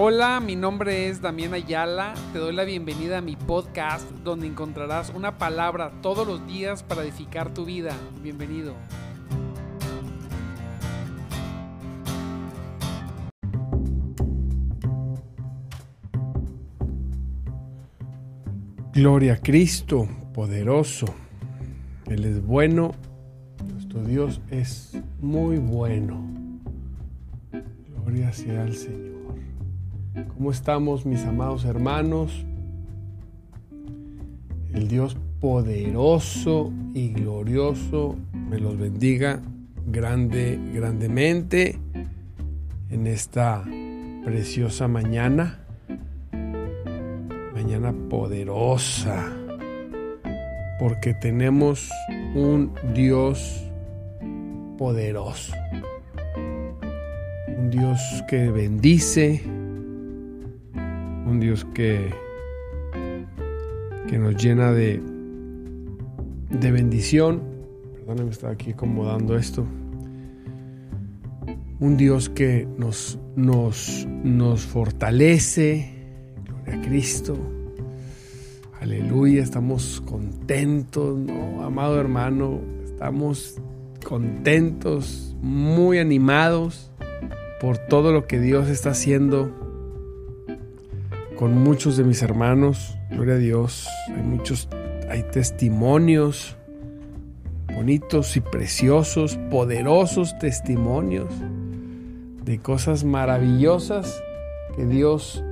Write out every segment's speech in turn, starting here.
Hola, mi nombre es Damián Ayala. Te doy la bienvenida a mi podcast donde encontrarás una palabra todos los días para edificar tu vida. Bienvenido. Gloria a Cristo, poderoso. Él es bueno. Nuestro Dios es muy bueno. Gloria sea al Señor. ¿Cómo estamos mis amados hermanos? El Dios poderoso y glorioso me los bendiga grande, grandemente en esta preciosa mañana. Mañana poderosa. Porque tenemos un Dios poderoso. Un Dios que bendice, un Dios que, que nos llena de, de bendición. Perdónenme, estaba aquí acomodando esto. Un Dios que nos, nos, nos fortalece. A Cristo. Aleluya, estamos contentos. Amado hermano, estamos contentos, muy animados por todo lo que Dios está haciendo con muchos de mis hermanos. Gloria a Dios. Hay muchos, hay testimonios bonitos y preciosos, poderosos testimonios de cosas maravillosas que Dios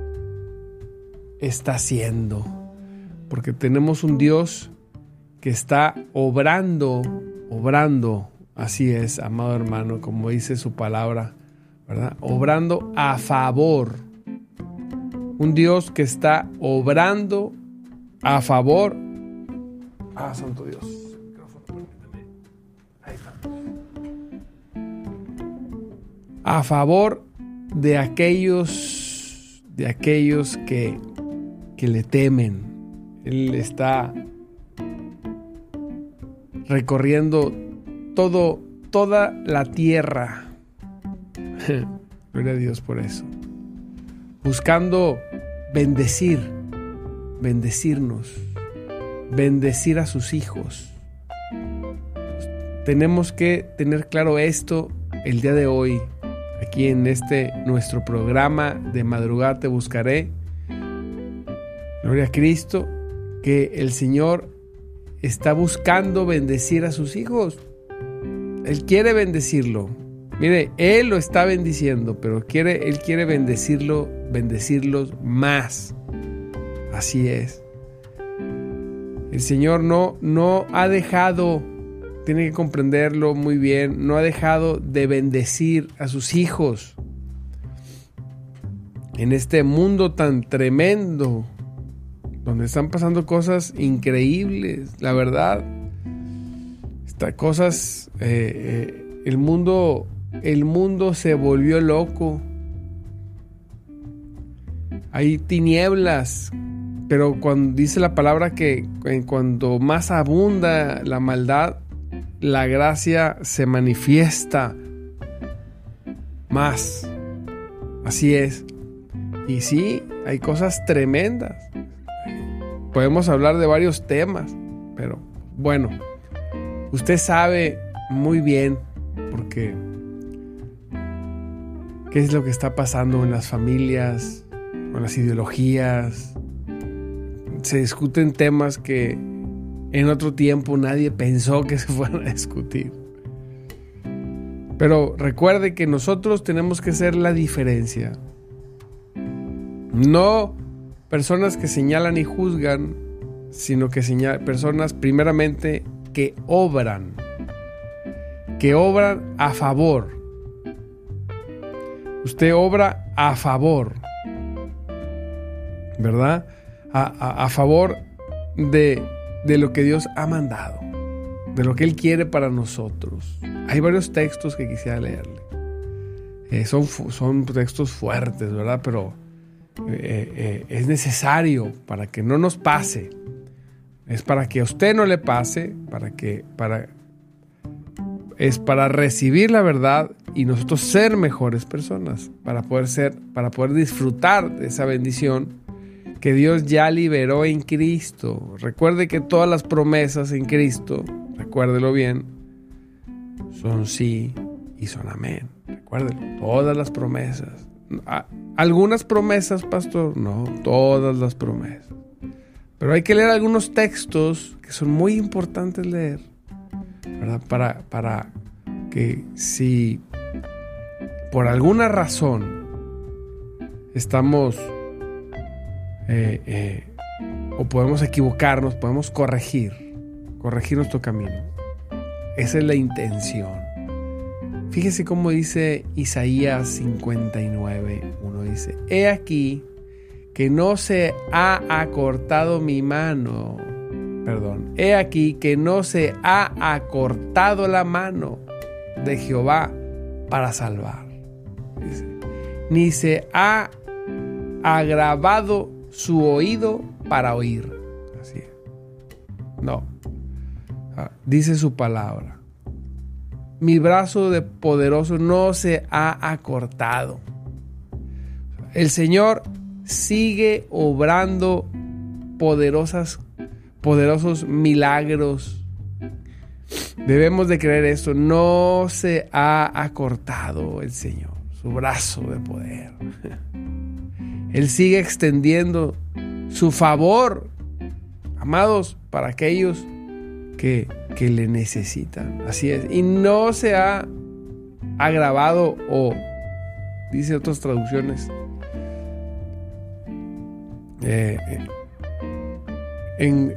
está haciendo. Porque tenemos un Dios que está obrando, obrando, así es, amado hermano, como dice su palabra, ¿verdad? Obrando a favor un Dios que está obrando a favor. Ah, santo Dios. Ahí está. A favor de aquellos, de aquellos que, que le temen. Él está recorriendo todo, toda la tierra. Gloria a Dios por eso buscando bendecir, bendecirnos, bendecir a sus hijos. Tenemos que tener claro esto el día de hoy, aquí en este nuestro programa de madrugada te buscaré. Gloria a Cristo, que el Señor está buscando bendecir a sus hijos. Él quiere bendecirlo. Mire, Él lo está bendiciendo, pero quiere, Él quiere bendecirlo, bendecirlos más. Así es. El Señor no, no ha dejado, tiene que comprenderlo muy bien, no ha dejado de bendecir a sus hijos. En este mundo tan tremendo, donde están pasando cosas increíbles, la verdad. Estas cosas, eh, eh, el mundo el mundo se volvió loco. Hay tinieblas, pero cuando dice la palabra que cuando más abunda la maldad, la gracia se manifiesta más. Así es. Y sí, hay cosas tremendas. Podemos hablar de varios temas, pero bueno, usted sabe muy bien, porque qué es lo que está pasando en las familias, las ideologías. Se discuten temas que en otro tiempo nadie pensó que se fueran a discutir. Pero recuerde que nosotros tenemos que ser la diferencia. No personas que señalan y juzgan, sino que personas primeramente que obran, que obran a favor Usted obra a favor, ¿verdad? A, favor de, lo que Dios ha mandado, de lo que Él quiere para nosotros. Hay varios textos que quisiera leerle. Eh, son, son textos fuertes, ¿verdad? Pero eh, eh, es necesario para que no nos pase. Es para que a usted no le pase, para que, para, es para recibir la verdad y nosotros ser mejores personas para poder ser, para poder disfrutar de esa bendición que Dios ya liberó en Cristo. Recuerde que todas las promesas en Cristo, recuérdelo bien, son sí y son amén. Recuérdelo, todas las promesas. Algunas promesas, pastor, no, todas las promesas. Pero hay que leer algunos textos que son muy importantes leer, ¿verdad? Para, para que si por alguna razón estamos eh, eh, o podemos equivocarnos, podemos corregir, corregir nuestro camino. Esa es la intención. Fíjese cómo dice Isaías 59, uno dice, he aquí que no se ha acortado mi mano, perdón, he aquí que no se ha acortado la mano de Jehová para salvar. ni se ha agravado su oído para oír. Así No. Ah, dice su palabra. Mi brazo de poderoso no se ha acortado. El Señor sigue obrando poderosas, poderosos milagros. Debemos de creer esto. No se ha acortado el Señor, su brazo de poder. Él sigue extendiendo su favor, amados, para aquellos que, le necesitan. Así es. Y no se ha agravado o, dice otras traducciones, eh, en,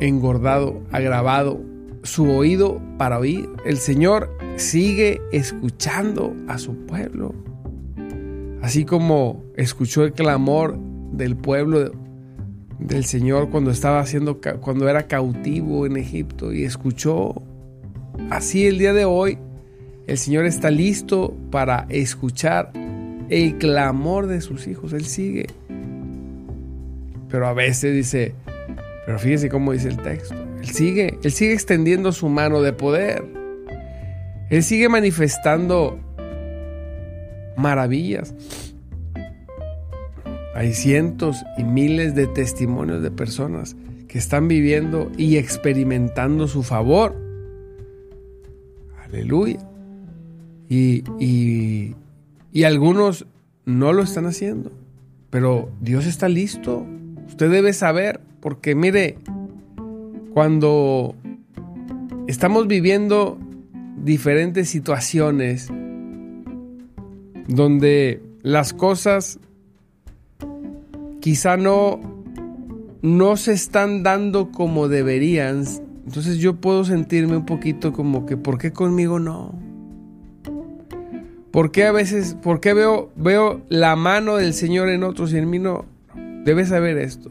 engordado, agravado su oído para oír. El Señor sigue escuchando a su pueblo. Así como escuchó el clamor del pueblo del Señor cuando estaba haciendo cuando era cautivo en Egipto y escuchó así el día de hoy el Señor está listo para escuchar el clamor de sus hijos, él sigue. Pero a veces dice, pero fíjese cómo dice el texto. Él sigue, él sigue extendiendo su mano de poder. Él sigue manifestando maravillas. Hay cientos y miles de testimonios de personas que están viviendo y experimentando su favor. Aleluya. Y, y, y, algunos no lo están haciendo. Pero Dios está listo. Usted debe saber, porque mire, cuando estamos viviendo diferentes situaciones, donde las cosas quizá no, no se están dando como deberían, entonces yo puedo sentirme un poquito como que, ¿por qué conmigo no? ¿Por qué a veces, por qué veo, veo la mano del Señor en otros y en mí no? Debes saber esto.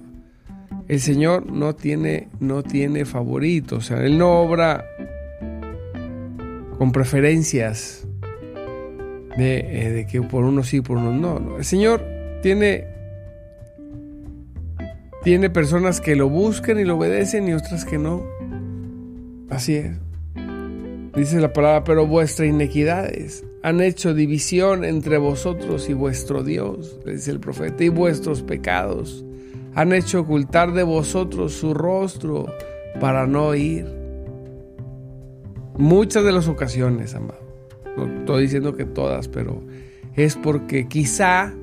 El Señor no tiene, no tiene favoritos, o sea, Él no obra con preferencias. Eh, de, que por uno sí, por uno no, El Señor tiene, tiene personas que lo buscan y lo obedecen y otras que no. Así es. Dice la palabra, pero vuestras inequidades han hecho división entre vosotros y vuestro Dios, dice el profeta, y vuestros pecados han hecho ocultar de vosotros su rostro para no oír. Muchas de las ocasiones, amado no estoy diciendo que todas, pero es porque quizá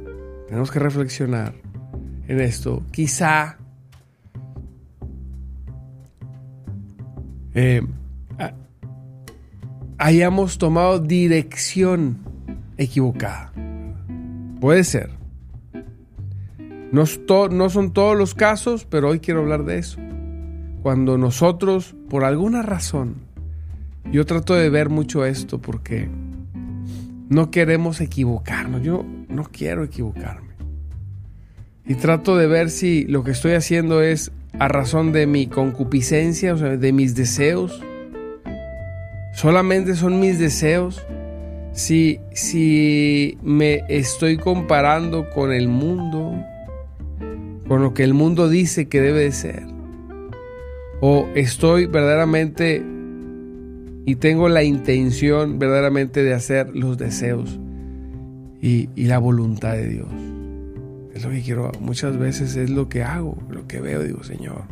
tenemos que reflexionar en esto. Quizá eh, hayamos tomado dirección equivocada. Puede ser. No, no, son todos los casos, pero hoy quiero hablar de eso. Cuando nosotros, por alguna razón, yo trato de ver mucho esto porque no queremos equivocarnos. Yo no quiero equivocarme. Y trato de ver si lo que estoy haciendo es a razón de mi concupiscencia, o sea, de mis deseos. Solamente son mis deseos. Si, si me estoy comparando con el mundo, con lo que el mundo dice que debe de ser. O estoy verdaderamente y tengo la intención verdaderamente de hacer los deseos y, la voluntad de Dios. Es lo que quiero, muchas veces es lo que hago, lo que veo, digo, Señor,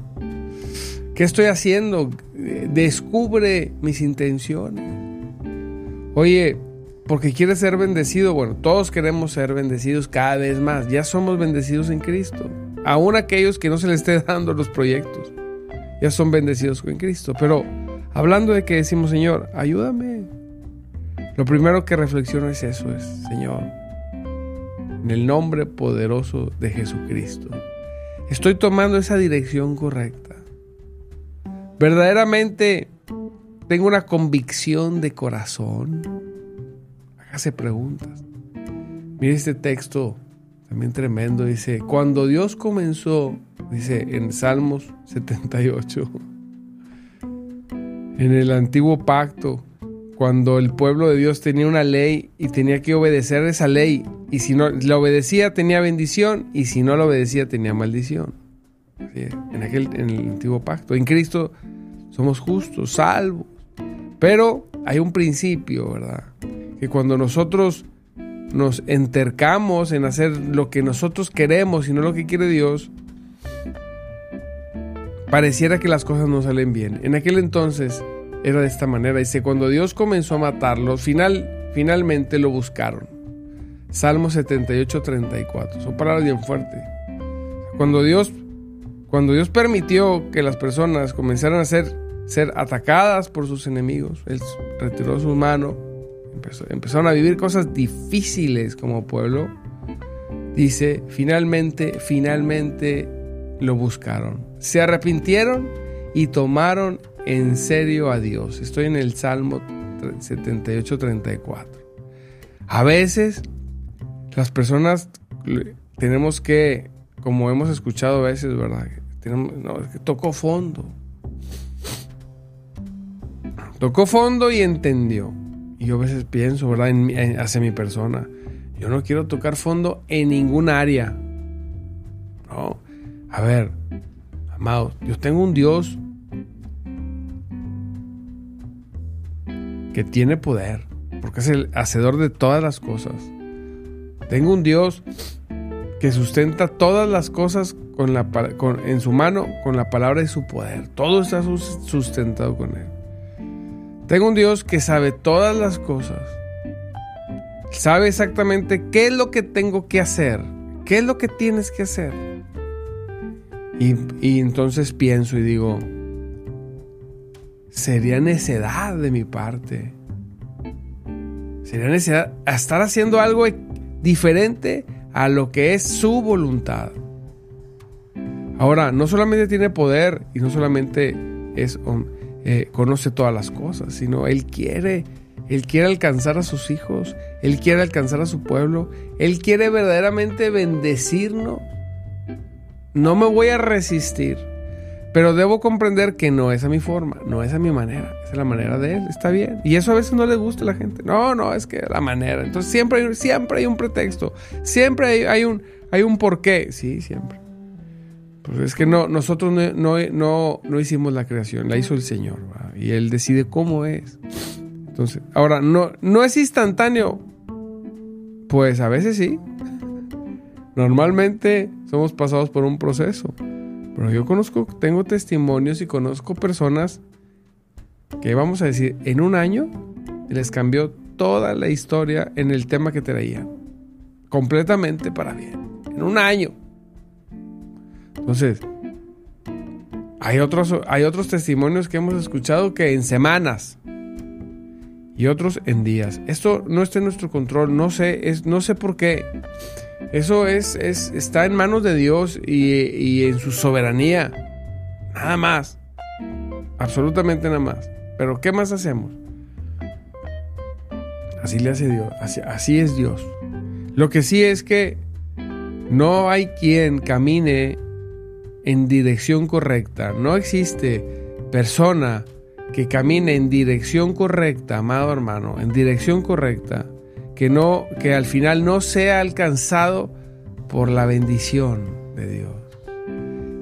¿qué estoy haciendo? Descubre mis intenciones. Oye, porque quieres ser bendecido, bueno, todos queremos ser bendecidos cada vez más, ya somos bendecidos en Cristo. Aún aquellos que no se les esté dando los proyectos, ya son bendecidos con Cristo. Pero hablando de que decimos, Señor, ayúdame. Lo primero que reflexiono es eso, es, Señor, en el nombre poderoso de Jesucristo, estoy tomando esa dirección correcta. Verdaderamente tengo una convicción de corazón. Hágase preguntas. Mire este texto también tremendo. Dice, cuando Dios comenzó, dice en Salmos 78, en el antiguo pacto, cuando el pueblo de Dios tenía una ley y tenía que obedecer esa ley, y si no la obedecía tenía bendición, y si no la obedecía tenía maldición. En, aquel, en el antiguo pacto. En Cristo somos justos, salvos. Pero hay un principio, ¿verdad? Que cuando nosotros nos entercamos en hacer lo que nosotros queremos y no lo que quiere Dios, pareciera que las cosas no salen bien. En aquel entonces era de esta manera. Dice, cuando Dios comenzó a matarlos, final, finalmente lo buscaron. Salmo 78, 34. Son palabras bien fuertes. Cuando Dios, cuando Dios permitió que las personas comenzaran a ser, ser atacadas por sus enemigos, Él retiró su mano empezaron a vivir cosas difíciles como pueblo, dice, finalmente, finalmente lo buscaron. Se arrepintieron y tomaron en serio a Dios. Estoy en el Salmo 78-34. A veces las personas tenemos que, como hemos escuchado a veces, ¿verdad? Tenemos, que tocó fondo. Tocó fondo y entendió. Y yo a veces pienso, ¿verdad? En, hacia mi persona. Yo no quiero tocar fondo en ningún área. No. A ver, amados, yo tengo un Dios que tiene poder, porque es el hacedor de todas las cosas. Tengo un Dios que sustenta todas las cosas con la, en su mano con la palabra de su poder. Todo está sustentado con él. Tengo un Dios que sabe todas las cosas. Sabe exactamente qué es lo que tengo que hacer. ¿Qué es lo que tienes que hacer? Y, entonces pienso y digo, sería necedad de mi parte. Sería necedad estar haciendo algo diferente a lo que es su voluntad. Ahora, no solamente tiene poder y no solamente es eh, conoce todas las cosas, sino Él quiere, Él quiere alcanzar a sus hijos, Él quiere alcanzar a su pueblo, Él quiere verdaderamente bendecirnos. No me voy a resistir, pero debo comprender que no es a mi forma, no es a mi manera, es a la manera de Él, está bien. Y eso a veces no le gusta a la gente. No, no, es que la manera. Entonces siempre hay, siempre hay un pretexto, siempre hay, hay un, hay un porqué, sí, siempre. Pues es que no, nosotros no, no, no, hicimos la creación, la hizo el Señor. Y Él decide cómo es. Entonces, ahora, no, no es instantáneo. Pues a veces sí. Normalmente somos pasados por un proceso. Pero yo conozco, tengo testimonios y conozco personas que vamos a decir, en un año les cambió toda la historia en el tema que traían. Completamente para bien. En un año. Entonces, hay otros, hay otros testimonios que hemos escuchado que en semanas y otros en días. Esto no está en nuestro control, no sé, es, no sé por qué. Eso es, es, está en manos de Dios y, en su soberanía. Nada más. Absolutamente nada más. Pero ¿qué más hacemos? Así le hace Dios. Así, es Dios. Lo que sí es que no hay quien camine en dirección correcta. No existe persona que camine en dirección correcta, amado hermano, en dirección correcta, que no que al final no sea alcanzado por la bendición de Dios.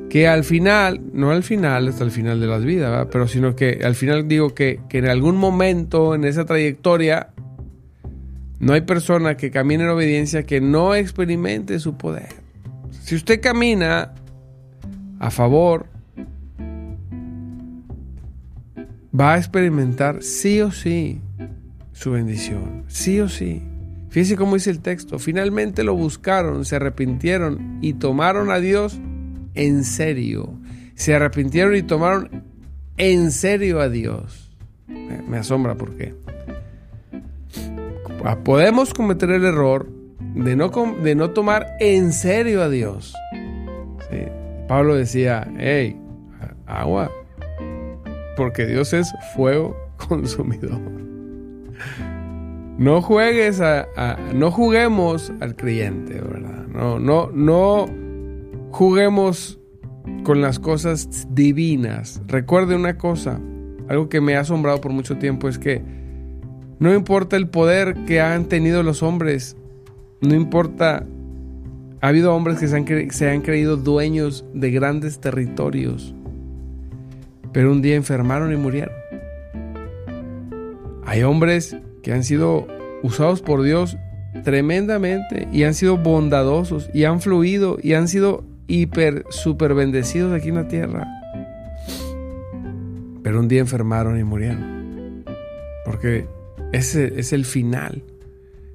que al final, no al final, hasta el final de las vidas, pero sino que al final digo que, que en algún momento en esa trayectoria no hay persona que camine en obediencia que no experimente su poder. Si usted camina a favor, va a experimentar sí o sí su bendición, sí o sí. Fíjese cómo dice el texto. Finalmente lo buscaron, se arrepintieron y tomaron a Dios en serio. Se arrepintieron y tomaron en serio a Dios. Me asombra porque podemos cometer el error de no, de no tomar en serio a Dios. Pablo decía, hey, agua, porque Dios es fuego consumidor. No juegues a, no juguemos al creyente, ¿verdad? No, no, no juguemos con las cosas divinas. Recuerde una cosa, algo que me ha asombrado por mucho tiempo es que no importa el poder que han tenido los hombres, no importa, ha habido hombres que se han, se han creído dueños de grandes territorios, pero un día enfermaron y murieron. Hay hombres que han sido usados por Dios tremendamente y han sido bondadosos y han fluido y han sido hiper, super bendecidos aquí en la tierra. Pero un día enfermaron y murieron. Porque ese es el final.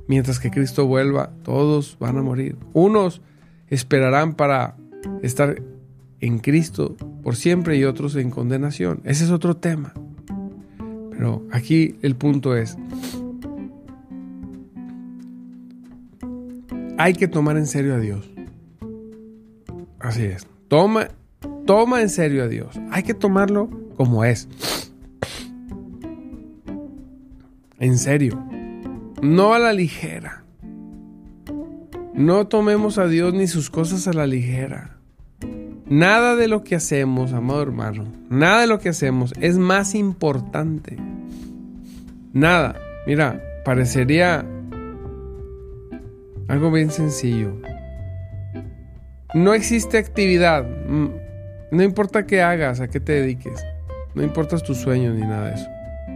Mientras que Cristo vuelva, todos van a morir. Unos esperarán para estar en Cristo por siempre y otros en condenación. Ese es otro tema. Pero aquí el punto es, hay que tomar en serio a Dios. Así es. Toma, toma en serio a Dios. Hay que tomarlo como es. En serio. No a la ligera. No tomemos a Dios ni sus cosas a la ligera. Nada de lo que hacemos, amado hermano, nada de lo que hacemos es más importante. Nada. Mira, parecería algo bien sencillo. No existe actividad. Mm, no importa qué hagas, a qué te dediques. No importa tus sueños ni nada de eso.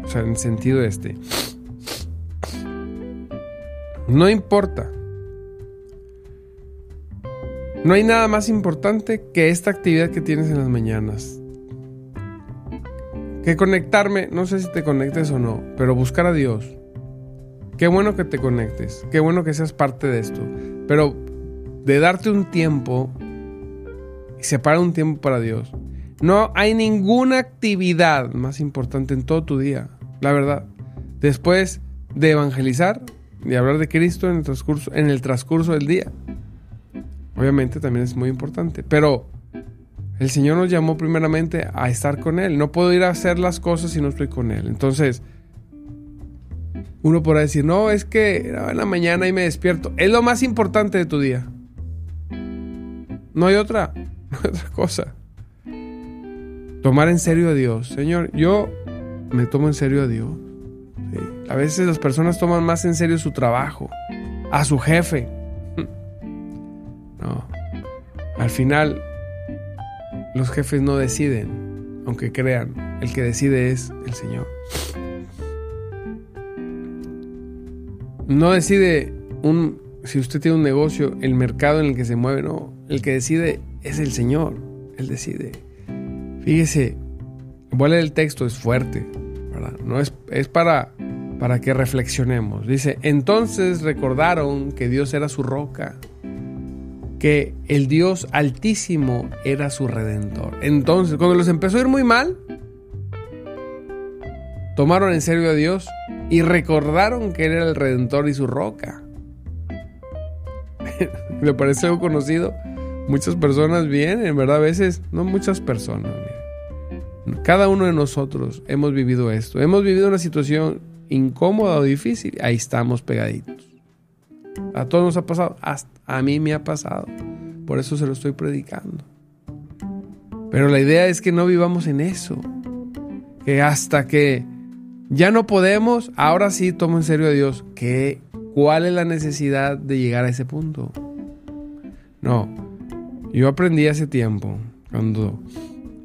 O sea, en sentido este. No importa. No hay nada más importante que esta actividad que tienes en las mañanas. Que conectarme, no sé si te conectes o no, pero buscar a Dios. Qué bueno que te conectes, qué bueno que seas parte de esto, pero de darte un tiempo y separar un tiempo para Dios. No hay ninguna actividad más importante en todo tu día, la verdad. Después de evangelizar, y hablar de Cristo en el transcurso, en el transcurso del día. Obviamente también es muy importante, pero el Señor nos llamó primeramente a estar con Él. No puedo ir a hacer las cosas si no estoy con Él. Entonces, uno podrá decir, no, es que en la mañana y me despierto. Es lo más importante de tu día. No hay otra, no hay otra cosa. Tomar en serio a Dios. Señor, yo me tomo en serio a Dios. A veces las personas toman más en serio su trabajo, a su jefe. No. Al final, los jefes no deciden, aunque crean, el que decide es el Señor. No decide un, si usted tiene un negocio, el mercado en el que se mueve, no. El que decide es el Señor. Él decide. Fíjese, leer el texto, es fuerte. No es, es para para que reflexionemos. Dice, entonces recordaron que Dios era su roca, que el Dios altísimo era su redentor. Entonces, cuando los empezó a ir muy mal, tomaron en serio a Dios y recordaron que Él era el redentor y su roca. Me parece algo conocido. Muchas personas vienen, ¿verdad? A veces, no muchas personas. Cada uno de nosotros hemos vivido esto. Hemos vivido una situación incómoda o difícil, ahí estamos pegaditos. A todos nos ha pasado, a mí me ha pasado. Por eso se lo estoy predicando. Pero la idea es que no vivamos en eso. Que hasta que ya no podemos, ahora sí tomo en serio a Dios. que ¿Cuál es la necesidad de llegar a ese punto? No, yo aprendí hace tiempo cuando,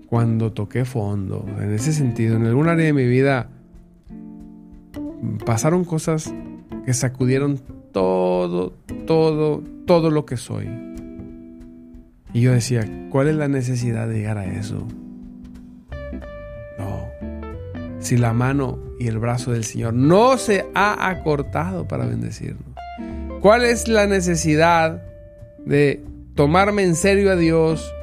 cuando toqué fondo. En ese sentido, en algún área de mi vida pasaron cosas que sacudieron todo, todo, todo lo que soy. Y yo decía, ¿cuál es la necesidad de llegar a eso? No. Si la mano y el brazo del Señor no se ha acortado para bendecirnos. ¿Cuál es la necesidad de tomarme en serio a Dios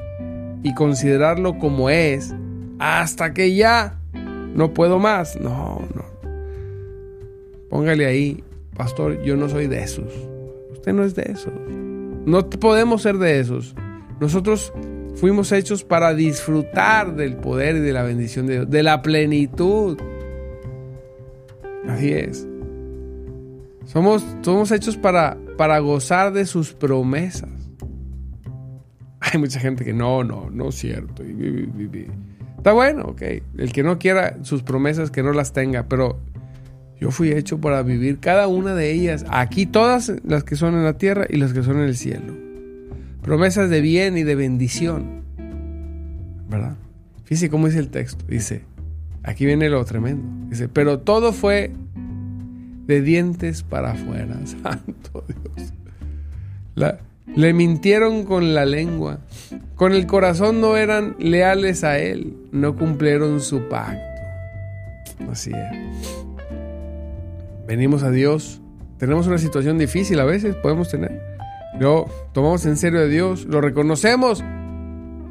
y considerarlo como es hasta que ya no puedo más? No, no. Póngale ahí, pastor, yo no soy de esos. Usted no es de esos. No podemos ser de esos. Nosotros fuimos hechos para disfrutar del poder y de la bendición de Dios, de la plenitud. Así es. Somos, somos hechos para, para gozar de sus promesas. Hay mucha gente que no, no, no es cierto. Está bueno, ok. El que no quiera sus promesas, que no las tenga, pero yo fui hecho para vivir cada una de ellas. Aquí todas las que son en la tierra y las que son en el cielo promesas de bien y de bendición. ¿Verdad? Fíjese cómo dice el texto. Dice, aquí viene lo tremendo. Dice, pero todo fue de dientes para afuera. Santo Dios. le mintieron con la lengua. Con el corazón no eran leales a Él. No cumplieron su pacto. Así es. Venimos a Dios. Tenemos una situación difícil a veces, podemos tener. Lo tomamos en serio a Dios, lo reconocemos,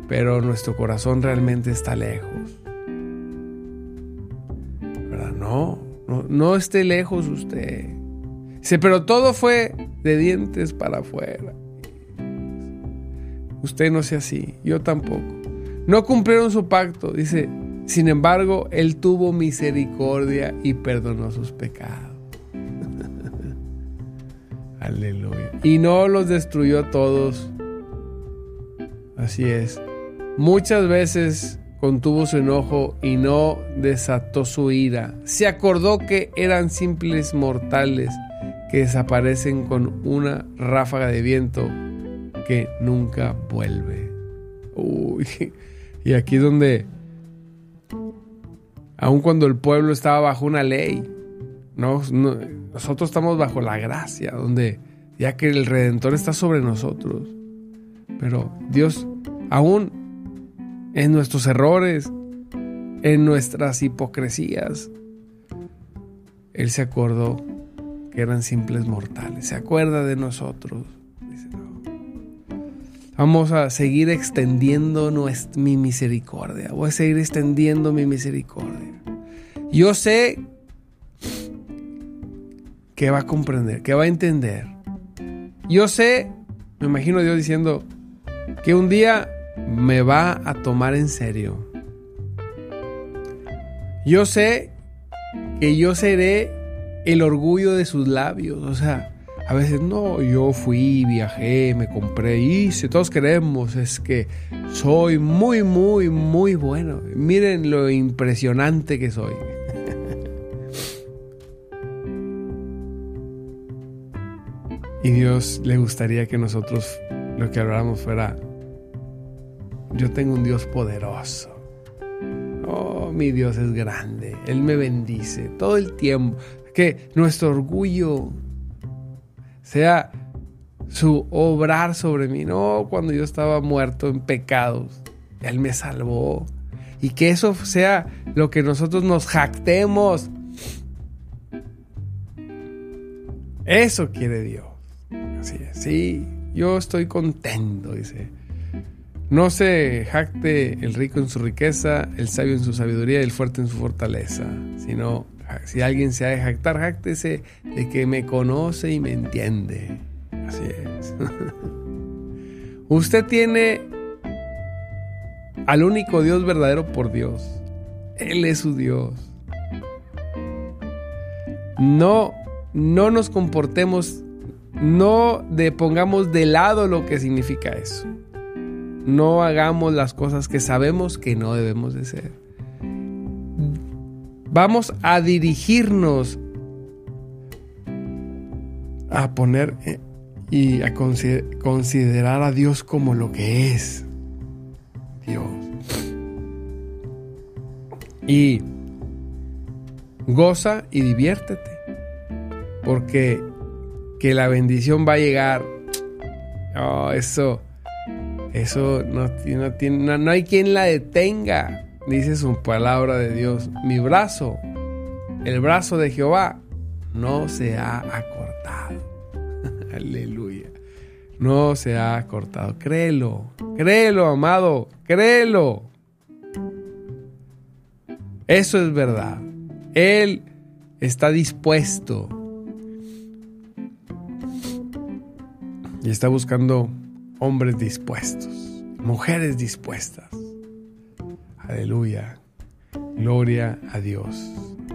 pero nuestro corazón realmente está lejos. ¿Verdad? No, no, esté lejos usted. Dice, pero todo fue de dientes para afuera. Usted no sea así, yo tampoco. No cumplieron su pacto, dice. Sin embargo, Él tuvo misericordia y perdonó sus pecados. Aleluya. Y no los destruyó a todos. Así es. Muchas veces contuvo su enojo y no desató su ira. Se acordó que eran simples mortales que desaparecen con una ráfaga de viento que nunca vuelve. Uy, y aquí donde, aun cuando el pueblo estaba bajo una ley, no, nosotros estamos bajo la gracia, donde ya que el Redentor está sobre nosotros. Pero Dios, aún en nuestros errores, en nuestras hipocresías, Él se acordó que eran simples mortales. Se acuerda de nosotros. Vamos a seguir extendiendo mi misericordia. Voy a seguir extendiendo mi misericordia. Yo sé que va a comprender, que va a entender. Yo sé, me imagino Dios diciendo, que un día me va a tomar en serio. Yo sé que yo seré el orgullo de sus labios. O sea, a veces no, yo fui, viajé, me compré, hice, todos queremos, es que soy muy, muy, muy bueno. Miren lo impresionante que soy. Y Dios le gustaría que nosotros lo que habláramos fuera, yo tengo un Dios poderoso. Oh, mi Dios es grande. Él me bendice todo el tiempo. Que nuestro orgullo sea su obrar sobre mí. No, cuando yo estaba muerto en pecados, Él me salvó. Y que eso sea lo que nosotros nos jactemos. Eso quiere Dios. Sí, yo estoy contento, dice. No se jacte el rico en su riqueza, el sabio en su sabiduría y el fuerte en su fortaleza, sino si alguien se ha de jactar, jáctese de que me conoce y me entiende. Así es. Usted tiene al único Dios verdadero por Dios. Él es su Dios. No, no nos comportemos no pongamos de lado lo que significa eso. No hagamos las cosas que sabemos que no debemos de ser. Vamos a dirigirnos a poner eh, y a considerar a Dios como lo que es. Dios. Y goza y diviértete. Porque que la bendición va a llegar. Oh, eso. Eso no, no, tiene, no hay quien la detenga. Dice su palabra de Dios. Mi brazo, el brazo de Jehová, no se ha acortado. Aleluya. No se ha acortado. Créelo. Créelo, amado. Créelo. Eso es verdad. Él está dispuesto. Y está buscando hombres dispuestos, mujeres dispuestas. Aleluya. Gloria a Dios.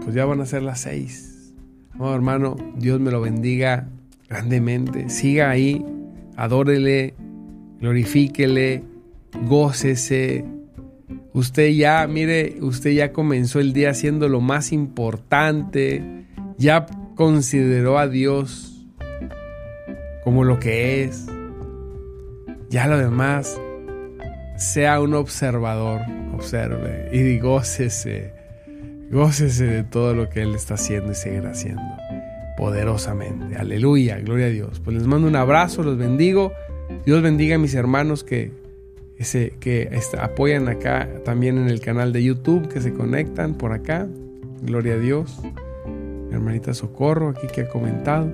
Pues ya van a ser las seis. Oh, hermano, Dios me lo bendiga grandemente. Siga ahí, adórele, glorifíquele, gócese. Usted ya, mire, usted ya comenzó el día haciendo lo más importante. Ya consideró a Dios como lo que es. Ya lo demás, sea un observador, observe y gócese, gócese de todo lo que Él está haciendo y seguirá haciendo poderosamente. Aleluya, gloria a Dios. Pues les mando un abrazo, los bendigo. Dios bendiga a mis hermanos que, que apoyan acá también en el canal de YouTube, que se conectan por acá. Gloria a Dios. Mi hermanita Socorro aquí que ha comentado.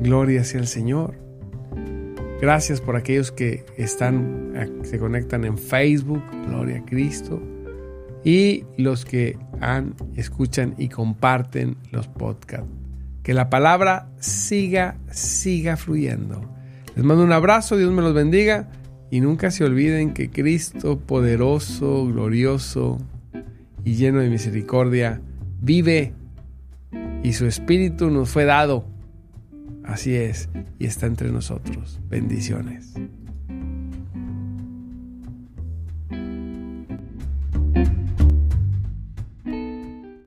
Gloria sea el Señor. Gracias por aquellos que están, se conectan en Facebook, Gloria a Cristo. Y los que han, escuchan y comparten los podcasts. Que la palabra siga, siga fluyendo. Les mando un abrazo, Dios me los bendiga. Y nunca se olviden que Cristo poderoso, glorioso y lleno de misericordia vive y su espíritu nos fue dado Así es, y está entre nosotros. Bendiciones.